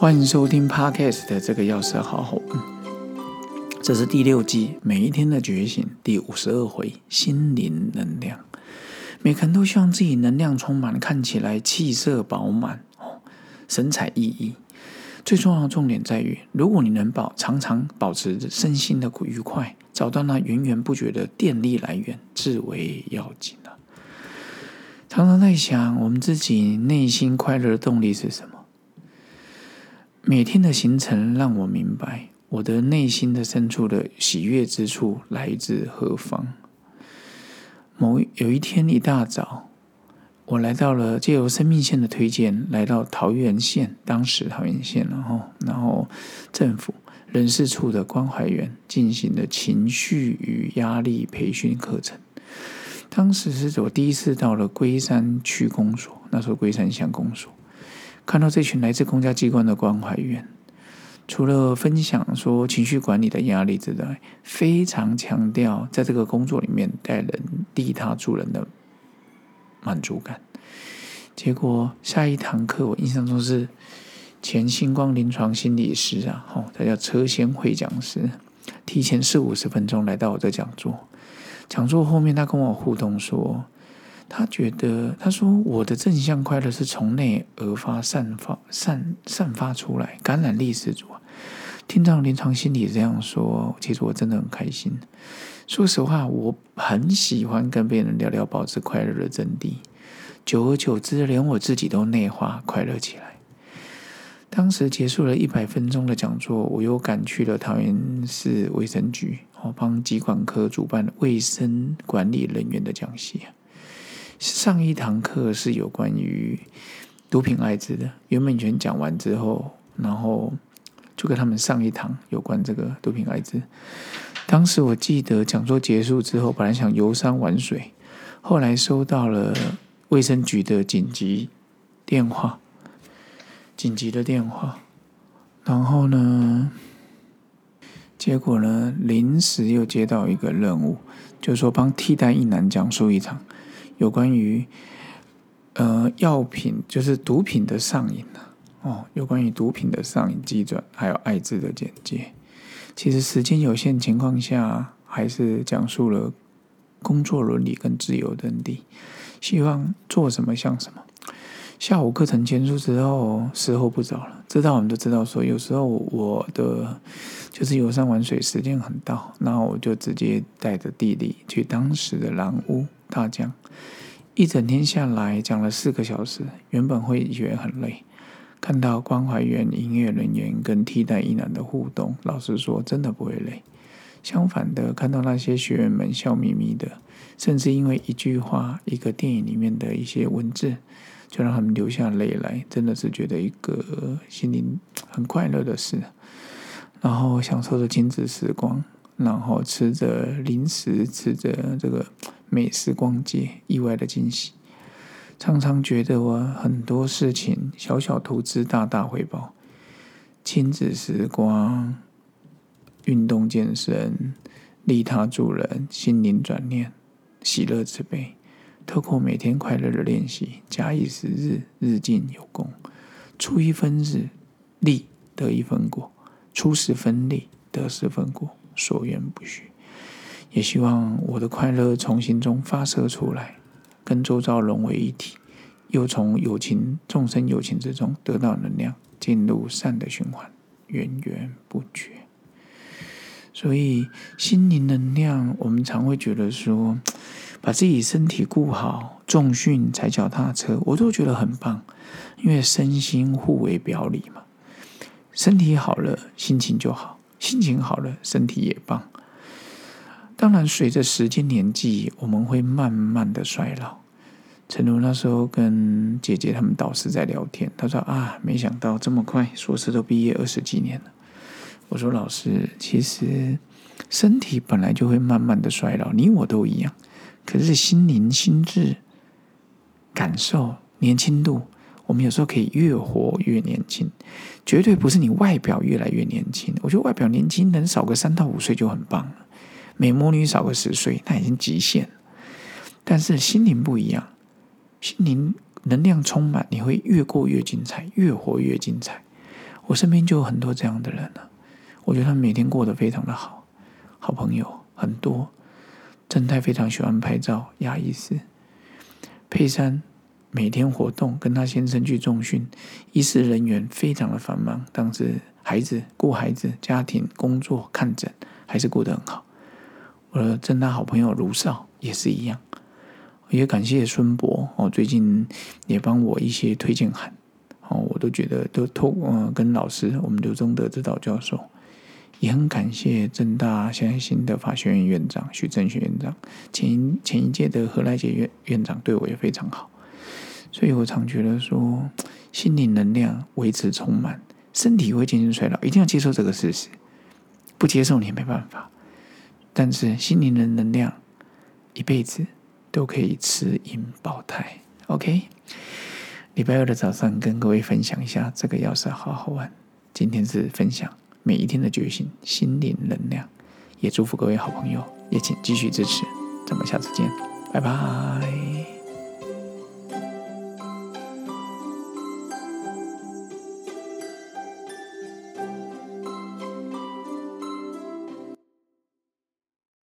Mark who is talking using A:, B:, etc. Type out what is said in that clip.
A: 欢迎收听 Podcast 的这个钥匙好好。这是第六季每一天的觉醒第五十二回心灵能量。每个人都希望自己能量充满，看起来气色饱满哦，神采奕奕。最重要的重点在于，如果你能保常常保持身心的愉快，找到那源源不绝的电力来源，至为要紧啊。常常在想，我们自己内心快乐的动力是什么？每天的行程让我明白，我的内心的深处的喜悦之处来自何方。某有一天一大早，我来到了借由生命线的推荐，来到桃园县，当时桃园县，然后然后政府人事处的关怀员进行的情绪与压力培训课程。当时是我第一次到了龟山区公所，那时候龟山乡公所。看到这群来自公家机关的关怀员，除了分享说情绪管理的压力之外，非常强调在这个工作里面带人利他助人的满足感。结果下一堂课，我印象中是前星光临床心理师啊，哦，他叫车先会讲师，提前四五十分钟来到我这讲座。讲座后面，他跟我互动说。他觉得，他说我的正向快乐是从内而发、散发、散散发出来，感染力十足啊！听到临床心理这样说，其实我真的很开心。说实话，我很喜欢跟别人聊聊保持快乐的真谛。久而久之，连我自己都内化快乐起来。当时结束了一百分钟的讲座，我又赶去了桃园市卫生局，我帮疾管科主办卫生管理人员的讲习。上一堂课是有关于毒品艾滋的，原本全讲完之后，然后就跟他们上一堂有关这个毒品艾滋。当时我记得讲座结束之后，本来想游山玩水，后来收到了卫生局的紧急电话，紧急的电话，然后呢，结果呢，临时又接到一个任务，就是说帮替代一男讲述一场。有关于呃药品，就是毒品的上瘾呐，哦，有关于毒品的上瘾机转，还有艾滋的简介。其实时间有限情况下，还是讲述了工作伦理跟自由等地。希望做什么像什么。下午课程结束之后，时候不早了。知道我们都知道，说有时候我的就是游山玩水时间很到，然后我就直接带着弟弟去当时的蓝屋大江。一整天下来讲了四个小时，原本会觉得很累，看到关怀员、营业人员跟替代医男的互动，老实说真的不会累。相反的，看到那些学员们笑眯眯的，甚至因为一句话、一个电影里面的一些文字。就让他们流下泪来，真的是觉得一个心灵很快乐的事。然后享受着亲子时光，然后吃着零食，吃着这个美食逛街，意外的惊喜。常常觉得我很多事情小小投资，大大回报。亲子时光，运动健身，利他助人，心灵转念，喜乐慈悲。透过每天快乐的练习，假以时日，日进有功。出一分日力，得一分果；出十分力，得十分果。所愿不虚。也希望我的快乐从心中发射出来，跟周遭融为一体，又从友情众生友情之中得到能量，进入善的循环，源源不绝。所以心灵能量，我们常会觉得说。把自己身体顾好，重训、踩脚踏车，我都觉得很棒，因为身心互为表里嘛。身体好了，心情就好；心情好了，身体也棒。当然，随着时间年纪，我们会慢慢的衰老。陈如那时候跟姐姐他们导师在聊天，他说：“啊，没想到这么快，硕士都毕业二十几年了。”我说：“老师，其实身体本来就会慢慢的衰老，你我都一样。”可是心灵、心智、感受、年轻度，我们有时候可以越活越年轻，绝对不是你外表越来越年轻。我觉得外表年轻能少个三到五岁就很棒了，美魔女少个十岁那已经极限。但是心灵不一样，心灵能量充满，你会越过越精彩，越活越精彩。我身边就有很多这样的人了，我觉得他们每天过得非常的好，好朋友很多。正太非常喜欢拍照，亚医师佩珊每天活动，跟他先生去重训，医师人员非常的繁忙，当时孩子顾孩子、家庭、工作、看诊，还是过得很好。我的正大好朋友卢少也是一样，也感谢孙博哦，最近也帮我一些推荐函哦，我都觉得都透嗯跟老师我们刘忠德指导教授，也很感谢正大现在新的法学院院长徐正学院长，前前一届的何来杰院院长对我也非常好，所以我常觉得说 心灵能量维持充满，身体会渐渐衰老，一定要接受这个事实，不接受你也没办法。但是心灵的能量，一辈子都可以持盈保泰。OK，礼拜二的早上跟各位分享一下这个钥匙，好好玩。今天是分享每一天的决心，心灵能量，也祝福各位好朋友，也请继续支持。咱们下次见，拜拜。